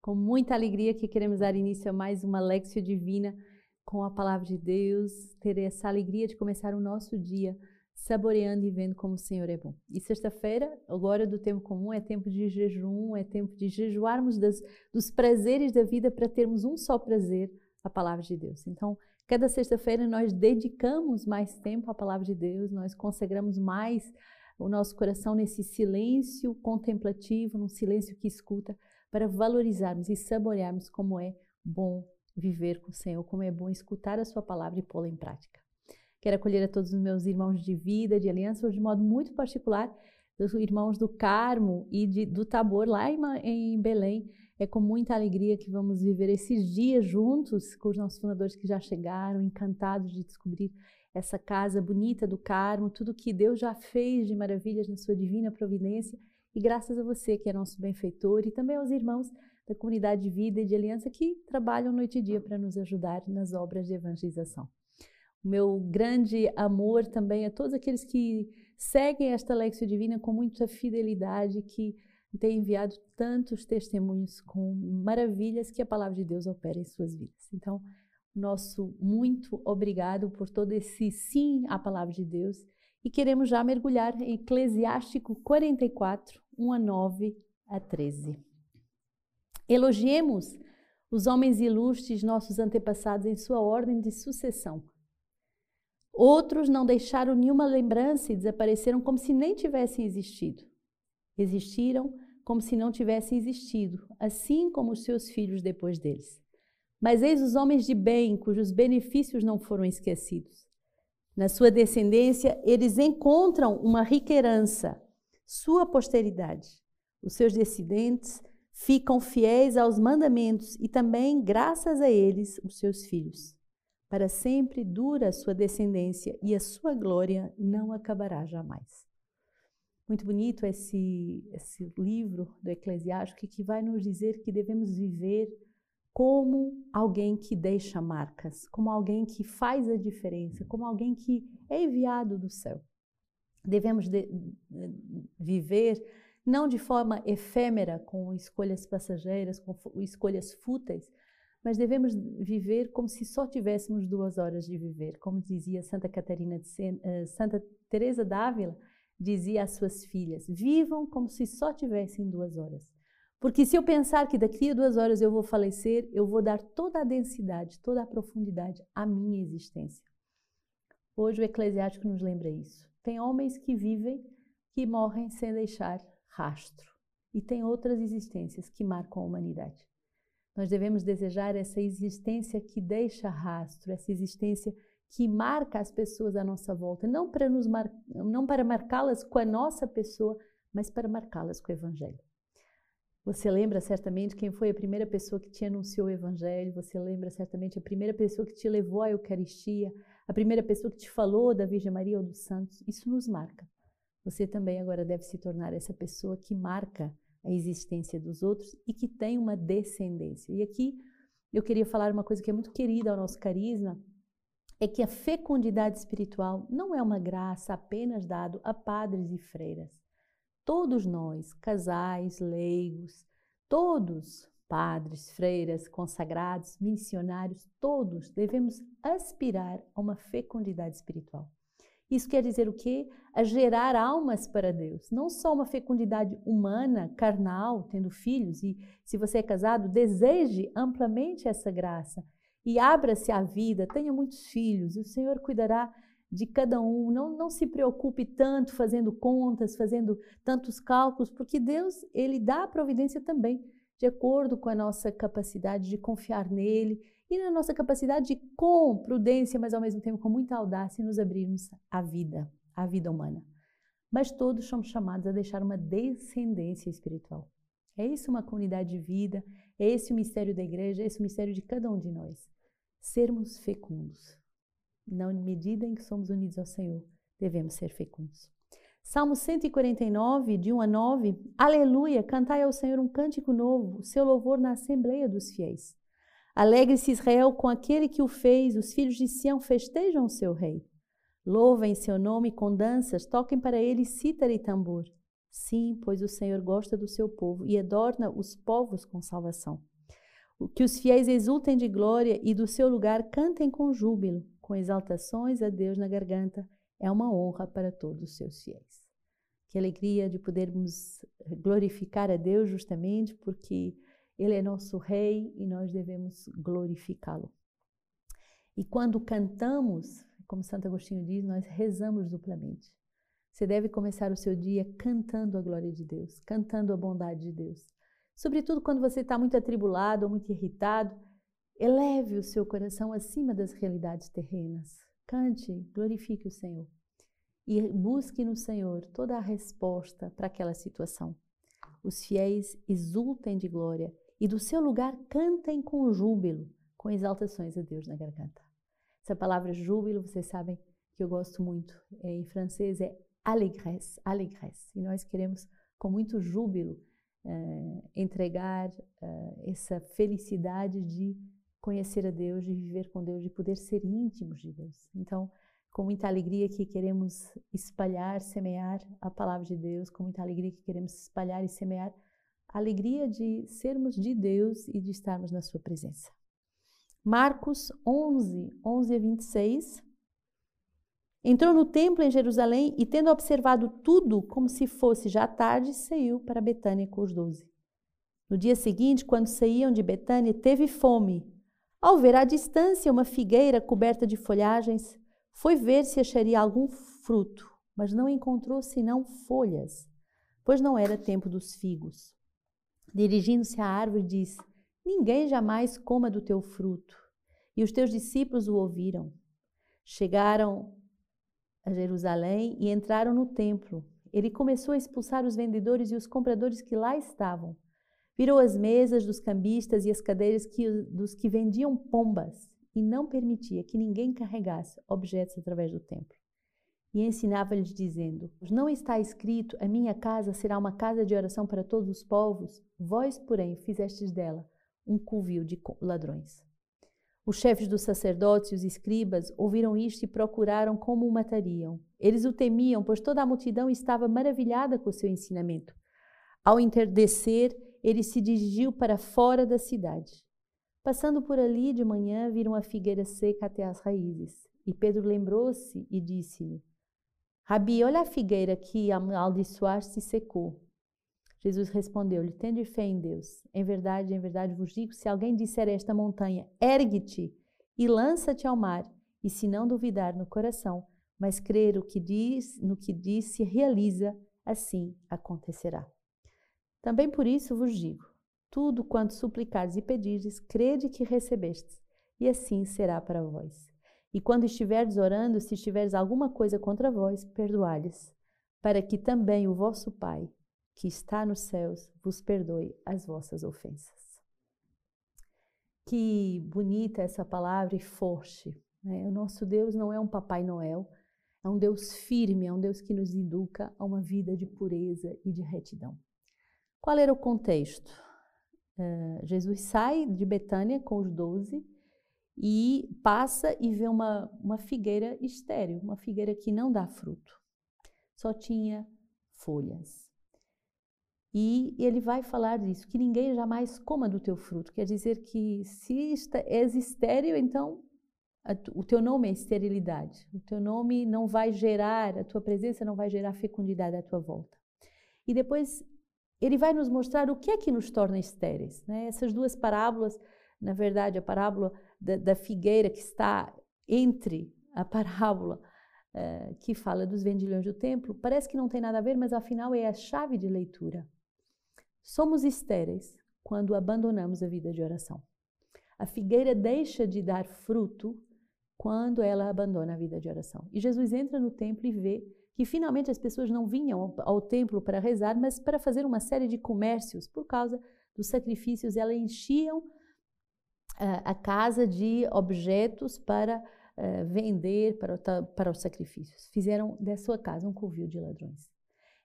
Com muita alegria que queremos dar início a mais uma Lexio Divina com a Palavra de Deus, ter essa alegria de começar o nosso dia saboreando e vendo como o Senhor é bom. E sexta-feira, agora do tempo comum, é tempo de jejum, é tempo de jejuarmos das, dos prazeres da vida para termos um só prazer, a Palavra de Deus. Então, cada sexta-feira nós dedicamos mais tempo à Palavra de Deus, nós consagramos mais o nosso coração nesse silêncio contemplativo, num silêncio que escuta, para valorizarmos e saborearmos como é bom viver com o Senhor, como é bom escutar a Sua palavra e pô-la em prática. Quero acolher a todos os meus irmãos de vida, de aliança, hoje de modo muito particular, dos irmãos do Carmo e de, do Tabor, lá em, em Belém. É com muita alegria que vamos viver esses dias juntos com os nossos fundadores que já chegaram, encantados de descobrir essa casa bonita do Carmo, tudo que Deus já fez de maravilhas na sua divina providência. E graças a você, que é nosso benfeitor, e também aos irmãos da comunidade de vida e de aliança que trabalham noite e dia para nos ajudar nas obras de evangelização. O meu grande amor também a todos aqueles que seguem esta Lexio Divina com muita fidelidade, que têm enviado tantos testemunhos com maravilhas que a palavra de Deus opera em suas vidas. Então, nosso muito obrigado por todo esse sim à palavra de Deus e queremos já mergulhar em Eclesiástico 44, 1 a 9 a 13. Elogiemos os homens ilustres, nossos antepassados, em sua ordem de sucessão. Outros não deixaram nenhuma lembrança e desapareceram como se nem tivessem existido. Existiram como se não tivessem existido, assim como os seus filhos depois deles. Mas eis os homens de bem, cujos benefícios não foram esquecidos. Na sua descendência, eles encontram uma rica herança, sua posteridade. Os seus descendentes ficam fiéis aos mandamentos e também, graças a eles, os seus filhos. Para sempre dura a sua descendência e a sua glória não acabará jamais. Muito bonito esse, esse livro do Eclesiástico que vai nos dizer que devemos viver como alguém que deixa marcas, como alguém que faz a diferença, como alguém que é enviado do céu. Devemos de, viver não de forma efêmera, com escolhas passageiras, com escolhas fúteis, mas devemos viver como se só tivéssemos duas horas de viver, como dizia Santa Catarina de uh, Santa Teresa d'Ávila dizia às suas filhas: vivam como se só tivessem duas horas. Porque se eu pensar que daqui a duas horas eu vou falecer, eu vou dar toda a densidade, toda a profundidade à minha existência. Hoje o Eclesiástico nos lembra isso. Tem homens que vivem, que morrem sem deixar rastro. E tem outras existências que marcam a humanidade. Nós devemos desejar essa existência que deixa rastro, essa existência que marca as pessoas à nossa volta, não para mar... não para marcá-las com a nossa pessoa, mas para marcá-las com o evangelho. Você lembra certamente quem foi a primeira pessoa que te anunciou o Evangelho, você lembra certamente a primeira pessoa que te levou à Eucaristia, a primeira pessoa que te falou da Virgem Maria ou dos Santos. Isso nos marca. Você também agora deve se tornar essa pessoa que marca a existência dos outros e que tem uma descendência. E aqui eu queria falar uma coisa que é muito querida ao nosso carisma, é que a fecundidade espiritual não é uma graça apenas dado a padres e freiras todos nós, casais, leigos, todos, padres, freiras, consagrados, missionários, todos devemos aspirar a uma fecundidade espiritual. Isso quer dizer o quê? A gerar almas para Deus. Não só uma fecundidade humana, carnal, tendo filhos, e se você é casado, deseje amplamente essa graça e abra-se à vida, tenha muitos filhos, e o Senhor cuidará de cada um. Não, não se preocupe tanto fazendo contas, fazendo tantos cálculos, porque Deus ele dá a providência também de acordo com a nossa capacidade de confiar nele e na nossa capacidade de, com prudência, mas ao mesmo tempo com muita audácia, nos abrirmos à vida, à vida humana. Mas todos somos chamados a deixar uma descendência espiritual. É isso uma comunidade de vida, é esse o mistério da igreja, é esse o mistério de cada um de nós. Sermos fecundos, na medida em que somos unidos ao Senhor, devemos ser fecundos. Salmo 149, de 1 a 9. Aleluia! Cantai ao Senhor um cântico novo, seu louvor na assembleia dos fiéis. Alegre-se Israel com aquele que o fez, os filhos de Sião festejam o seu rei. Louvem seu nome com danças, toquem para ele cítara e tambor. Sim, pois o Senhor gosta do seu povo e adorna os povos com salvação. Que os fiéis exultem de glória e do seu lugar cantem com júbilo, com exaltações a Deus na garganta. É uma honra para todos os seus fiéis. Que alegria de podermos glorificar a Deus justamente porque Ele é nosso Rei e nós devemos glorificá-lo. E quando cantamos, como Santo Agostinho diz, nós rezamos duplamente. Você deve começar o seu dia cantando a glória de Deus, cantando a bondade de Deus. Sobretudo quando você está muito atribulado ou muito irritado, eleve o seu coração acima das realidades terrenas. Cante, glorifique o Senhor e busque no Senhor toda a resposta para aquela situação. Os fiéis exultem de glória e do seu lugar cantem com júbilo, com exaltações a Deus na garganta. Essa palavra júbilo, vocês sabem que eu gosto muito. É, em francês é alegres, alegres. E nós queremos, com muito júbilo, é, entregar é, essa felicidade de conhecer a Deus, de viver com Deus, de poder ser íntimos de Deus. Então, com muita alegria que queremos espalhar, semear a palavra de Deus, com muita alegria que queremos espalhar e semear a alegria de sermos de Deus e de estarmos na sua presença. Marcos 11, 11 a 26. Entrou no templo em Jerusalém e, tendo observado tudo como se fosse já tarde, saiu para Betânia com os doze. No dia seguinte, quando saíam de Betânia, teve fome. Ao ver à distância uma figueira coberta de folhagens, foi ver se acharia algum fruto, mas não encontrou senão folhas, pois não era tempo dos figos. Dirigindo-se à árvore, disse: Ninguém jamais coma do teu fruto. E os teus discípulos o ouviram. Chegaram a Jerusalém e entraram no templo. Ele começou a expulsar os vendedores e os compradores que lá estavam. Virou as mesas dos cambistas e as cadeiras que, dos que vendiam pombas e não permitia que ninguém carregasse objetos através do templo. E ensinava-lhes, dizendo: Não está escrito: A minha casa será uma casa de oração para todos os povos? Vós, porém, fizestes dela um covil de ladrões. Os chefes dos sacerdotes e os escribas ouviram isto e procuraram como o matariam. Eles o temiam, pois toda a multidão estava maravilhada com o seu ensinamento. Ao entardecer, ele se dirigiu para fora da cidade. Passando por ali de manhã, viram a figueira seca até as raízes. E Pedro lembrou-se e disse-lhe: Rabi, olha a figueira que amaldiçoaste e secou. Jesus respondeu-lhe: Tende fé em Deus. Em verdade, em verdade vos digo: se alguém disser a esta montanha, ergue-te e lança-te ao mar, e se não duvidar no coração, mas crer o que diz, no que diz se realiza, assim acontecerá. Também por isso vos digo: tudo quanto suplicardes e pedirdes, crede que recebestes, e assim será para vós. E quando estiverdes orando, se tiveres alguma coisa contra vós, perdoai-lhes, para que também o vosso Pai, que está nos céus vos perdoe as vossas ofensas. Que bonita essa palavra e forte. Né? O nosso Deus não é um Papai Noel, é um Deus firme, é um Deus que nos educa a uma vida de pureza e de retidão. Qual era o contexto? Uh, Jesus sai de Betânia com os doze e passa e vê uma, uma figueira estéril, uma figueira que não dá fruto, só tinha folhas. E ele vai falar disso, que ninguém jamais coma do teu fruto. Quer dizer que se és estéril, então o teu nome é esterilidade. O teu nome não vai gerar, a tua presença não vai gerar fecundidade à tua volta. E depois ele vai nos mostrar o que é que nos torna estéreis. Né? Essas duas parábolas, na verdade, a parábola da, da figueira que está entre a parábola uh, que fala dos vendilhões do templo, parece que não tem nada a ver, mas afinal é a chave de leitura. Somos estéreis quando abandonamos a vida de oração. A figueira deixa de dar fruto quando ela abandona a vida de oração. E Jesus entra no templo e vê que finalmente as pessoas não vinham ao, templo para rezar, mas para fazer uma série de comércios por causa dos sacrifícios. Elas enchiam uh, a casa de objetos para uh, vender para, para os sacrifícios. Fizeram da sua casa um covil de ladrões.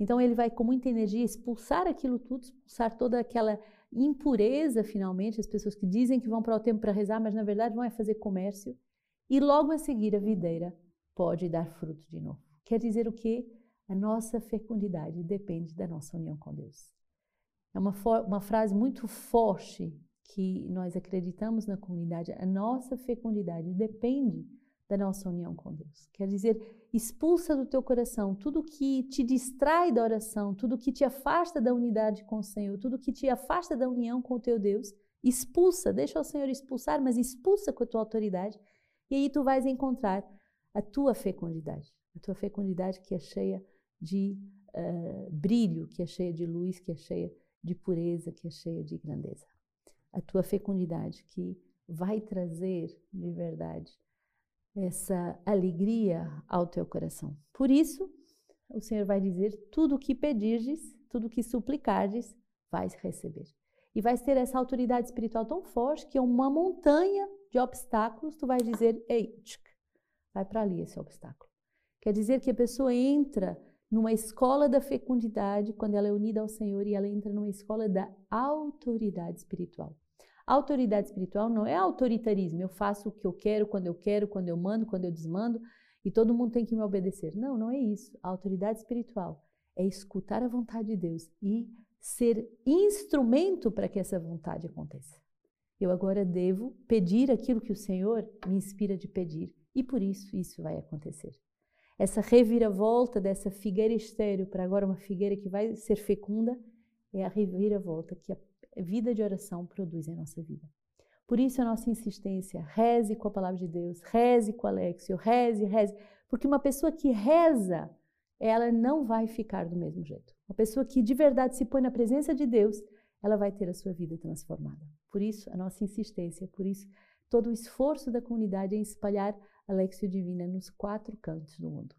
Então ele vai com muita energia expulsar aquilo tudo, expulsar toda aquela impureza finalmente, as pessoas que dizem que vão para o templo para rezar, mas na verdade vão é fazer comércio, e logo a seguir a videira pode dar fruto de novo. Quer dizer o quê? A nossa fecundidade depende da nossa união com Deus. É uma, uma frase muito forte que nós acreditamos na comunidade. A nossa fecundidade depende da nossa união com Deus. Quer dizer, expulsa do teu coração tudo que te distrai da oração, tudo que te afasta da unidade com o Senhor, tudo que te afasta da união com o teu Deus. Expulsa, deixa o Senhor expulsar, mas expulsa com a tua autoridade. E aí tu vais encontrar a tua fecundidade, a tua fecundidade que é cheia de uh, brilho, que é cheia de luz, que é cheia de pureza, que é cheia de grandeza. A tua fecundidade que vai trazer de verdade essa alegria ao teu coração. Por isso, o Senhor vai dizer: tudo o que pedirdes, tudo o que suplicardes, vais receber. E vais ter essa autoridade espiritual tão forte que é uma montanha de obstáculos, tu vais dizer: ei, tchic, vai para ali esse obstáculo. Quer dizer que a pessoa entra numa escola da fecundidade quando ela é unida ao Senhor e ela entra numa escola da autoridade espiritual. Autoridade espiritual não é autoritarismo, eu faço o que eu quero, quando eu quero, quando eu mando, quando eu desmando e todo mundo tem que me obedecer. Não, não é isso. A autoridade espiritual é escutar a vontade de Deus e ser instrumento para que essa vontade aconteça. Eu agora devo pedir aquilo que o Senhor me inspira de pedir e por isso isso vai acontecer. Essa reviravolta dessa figueira estéreo para agora uma figueira que vai ser fecunda é a reviravolta que a vida de oração produz em nossa vida. Por isso a nossa insistência, reze com a palavra de Deus, reze com Alexio, reze, reze, porque uma pessoa que reza, ela não vai ficar do mesmo jeito. Uma pessoa que de verdade se põe na presença de Deus, ela vai ter a sua vida transformada. Por isso a nossa insistência, por isso todo o esforço da comunidade em espalhar a Lexio Divina nos quatro cantos do mundo.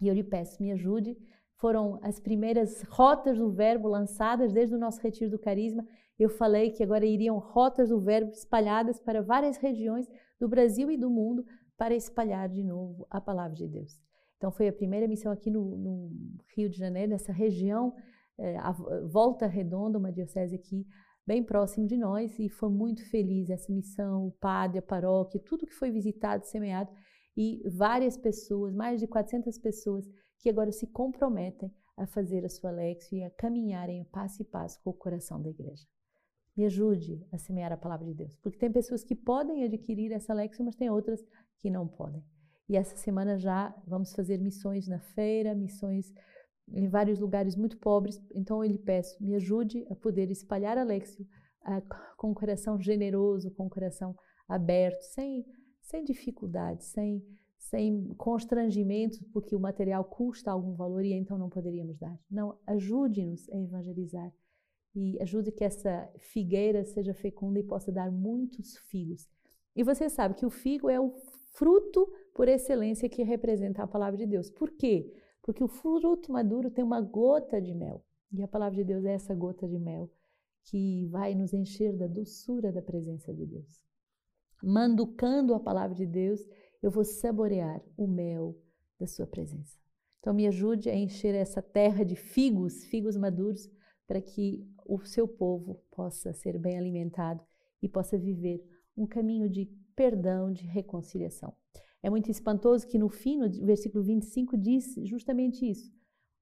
E eu lhe peço, me ajude foram as primeiras rotas do verbo lançadas desde o nosso retiro do carisma. Eu falei que agora iriam rotas do verbo espalhadas para várias regiões do Brasil e do mundo para espalhar de novo a palavra de Deus. Então foi a primeira missão aqui no, no Rio de Janeiro, nessa região, é, a Volta Redonda, uma diocese aqui bem próximo de nós, e foi muito feliz essa missão, o padre, a paróquia, tudo que foi visitado, semeado, e várias pessoas, mais de 400 pessoas que agora se comprometem a fazer a sua Lexio e a caminharem passo e passo com o coração da igreja. Me ajude a semear a palavra de Deus, porque tem pessoas que podem adquirir essa Lexio, mas tem outras que não podem. E essa semana já vamos fazer missões na feira, missões em vários lugares muito pobres. Então eu lhe peço, me ajude a poder espalhar a Lexio com um coração generoso, com um coração aberto, sem, sem dificuldade, sem sem constrangimentos, porque o material custa algum valor e então não poderíamos dar. Não, ajude-nos a evangelizar e ajude que essa figueira seja fecunda e possa dar muitos figos. E você sabe que o figo é o fruto por excelência que representa a palavra de Deus. Por quê? Porque o fruto maduro tem uma gota de mel. E a palavra de Deus é essa gota de mel que vai nos encher da doçura da presença de Deus. Manducando a palavra de Deus, eu vou saborear o mel da sua presença. Então me ajude a encher essa terra de figos, figos maduros, para que o seu povo possa ser bem alimentado e possa viver um caminho de perdão, de reconciliação. É muito espantoso que no fim, no versículo 25, diz justamente isso.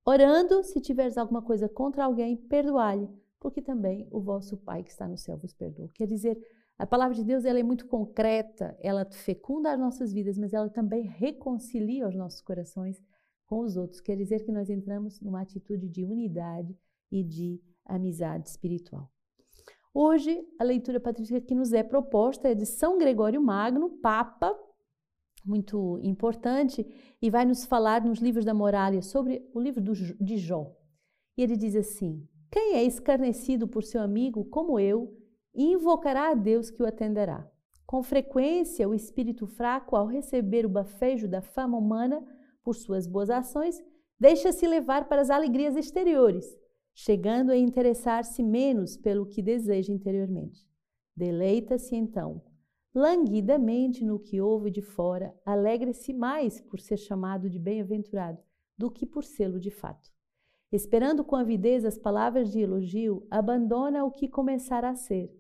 Orando, se tiveres alguma coisa contra alguém, perdoai-lhe, porque também o vosso Pai que está no céu vos perdoa. Quer dizer, a palavra de Deus ela é muito concreta, ela fecunda as nossas vidas, mas ela também reconcilia os nossos corações com os outros. Quer dizer que nós entramos numa atitude de unidade e de amizade espiritual. Hoje, a leitura patrística que nos é proposta é de São Gregório Magno, Papa, muito importante, e vai nos falar nos livros da Morália sobre o livro de Jó. E ele diz assim: Quem é escarnecido por seu amigo como eu, invocará a Deus que o atenderá. Com frequência, o espírito fraco, ao receber o bafejo da fama humana por suas boas ações, deixa-se levar para as alegrias exteriores, chegando a interessar-se menos pelo que deseja interiormente. Deleita-se então, languidamente no que ouve de fora, alegre-se mais por ser chamado de bem-aventurado do que por sê-lo de fato. Esperando com avidez as palavras de elogio, abandona o que começará a ser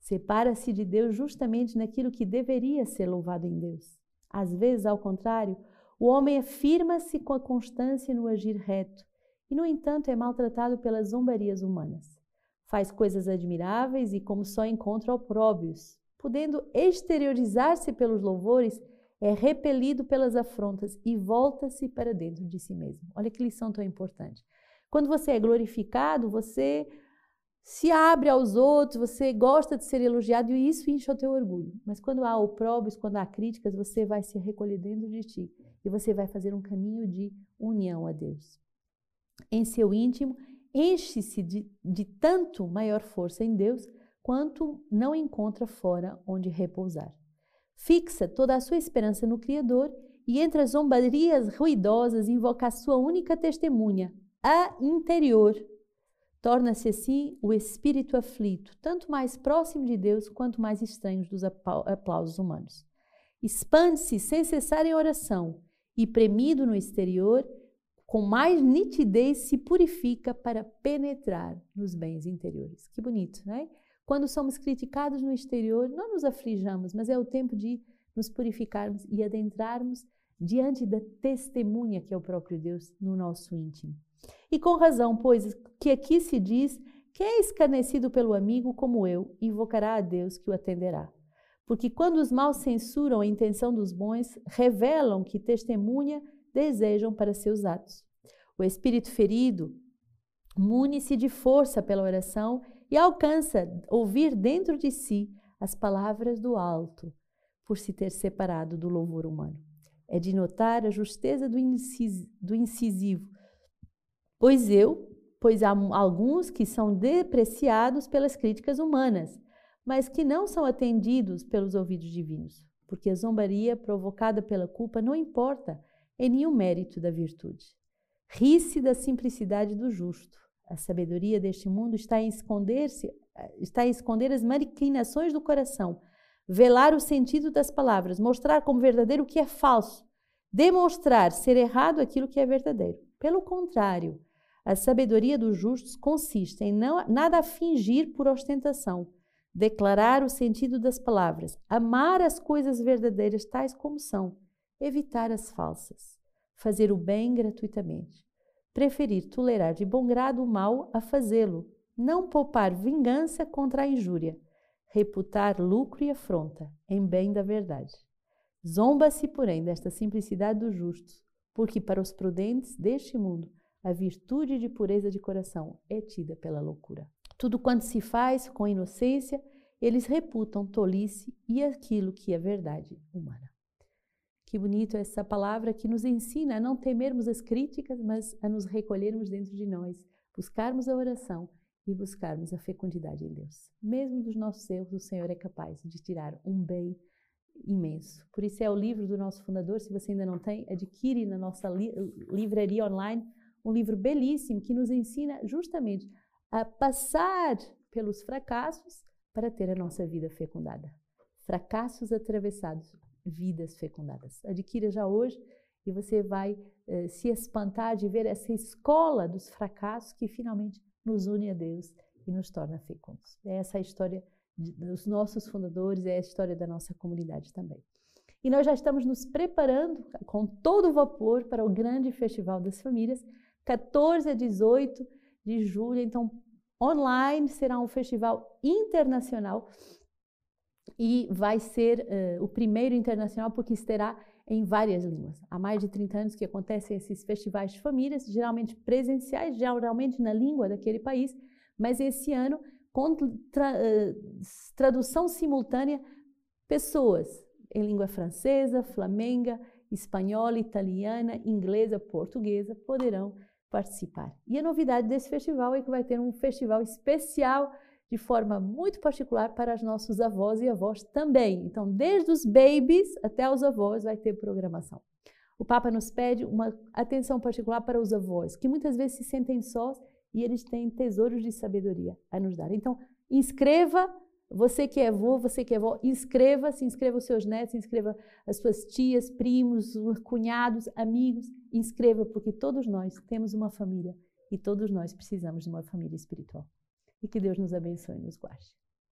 Separa-se de Deus justamente naquilo que deveria ser louvado em Deus. Às vezes, ao contrário, O homem afirma-se com a constância no agir reto e, no entanto, é maltratado pelas zombarias humanas. Faz coisas admiráveis e, como só encontra opróbios, podendo exteriorizar-se pelos louvores, é repelido pelas afrontas e volta-se para dentro de si mesmo. Olha que lição tão importante. Quando você é glorificado, você se abre aos outros, você gosta de ser elogiado e isso enche o teu orgulho. Mas quando há opróbios, quando há críticas, você vai se recolher dentro de ti e você vai fazer um caminho de união a Deus. Em seu íntimo, enche-se de, de tanto maior força em Deus quanto não encontra fora onde repousar. Fixa toda a sua esperança no Criador e entre as zombarias ruidosas invoca a sua única testemunha, a interior. Torna-se assim o espírito aflito, tanto mais próximo de Deus quanto mais estranho dos aplausos humanos. Expande-se sem cessar em oração e, premido no exterior, com mais nitidez se purifica para penetrar nos bens interiores. Que bonito, né? Quando somos criticados no exterior, não nos aflijamos, mas é o tempo de nos purificarmos e adentrarmos diante da testemunha que é o próprio Deus no nosso íntimo. E com razão, pois que aqui se diz: quem é escarnecido pelo amigo como eu, invocará a Deus que o atenderá. Porque quando os maus censuram a intenção dos bons, revelam que testemunha desejam para seus atos. O espírito ferido mune-se de força pela oração e alcança ouvir dentro de si as palavras do alto, por se ter separado do louvor humano. É de notar a justeza do, do incisivo, pois eu, pois há alguns que são depreciados pelas críticas humanas, mas que não são atendidos pelos ouvidos divinos, porque a zombaria provocada pela culpa não importa em nenhum mérito da virtude. Ri-se da simplicidade do justo, a sabedoria deste mundo está em esconder-se, está em esconder as maquinações do coração, velar o sentido das palavras, mostrar como verdadeiro o que é falso, demonstrar ser errado aquilo que é verdadeiro. Pelo contrário, a sabedoria dos justos consiste em não, nada a fingir por ostentação, declarar o sentido das palavras, amar as coisas verdadeiras tais como são, evitar as falsas, fazer o bem gratuitamente preferir tolerar de bom grado o mal a fazê-lo, não poupar vingança contra a injúria, reputar lucro e afronta em bem da verdade. Zomba-se, porém, desta simplicidade dos justos, porque para os prudentes deste mundo a virtude de pureza de coração é tida pela loucura. Tudo quanto se faz com inocência, eles reputam tolice e aquilo que é verdade humana. Que bonito essa palavra que nos ensina a não temermos as críticas, mas a nos recolhermos dentro de nós, buscarmos a oração e buscarmos a fecundidade em Deus. Mesmo dos nossos erros, o Senhor é capaz de tirar um bem imenso. Por isso é o livro do nosso fundador, se você ainda não tem, adquire na nossa li livraria online um livro belíssimo que nos ensina justamente a passar pelos fracassos para ter a nossa vida fecundada. Fracassos atravessados vidas fecundadas. Adquira já hoje e você vai eh, se espantar de ver essa escola dos fracassos que finalmente nos une a Deus e nos torna fecundos. É essa a história dos nossos fundadores, é a história da nossa comunidade também. E nós já estamos nos preparando com todo o vapor para o grande Festival das Famílias, 14 a 18 de julho. Então, online será um festival internacional e vai ser uh, o primeiro internacional porque estará em várias línguas. Há mais de 30 anos que acontecem esses festivais de famílias, geralmente presenciais, geralmente na língua daquele país, mas esse ano com tra uh, tradução simultânea, pessoas em língua francesa, flamenga, espanhola, italiana, inglesa, portuguesa poderão participar. E a novidade desse festival é que vai ter um festival especial de forma muito particular para os nossos avós e avós também. Então, desde os babies até os avós vai ter programação. O Papa nos pede uma atenção particular para os avós, que muitas vezes se sentem sós e eles têm tesouros de sabedoria a nos dar. Então, inscreva, você que é avô, você que é avó, inscreva-se, inscreva os seus netos, inscreva as suas tias, primos, cunhados, amigos, inscreva, porque todos nós temos uma família e todos nós precisamos de uma família espiritual. E que Deus nos abençoe e nos guarde.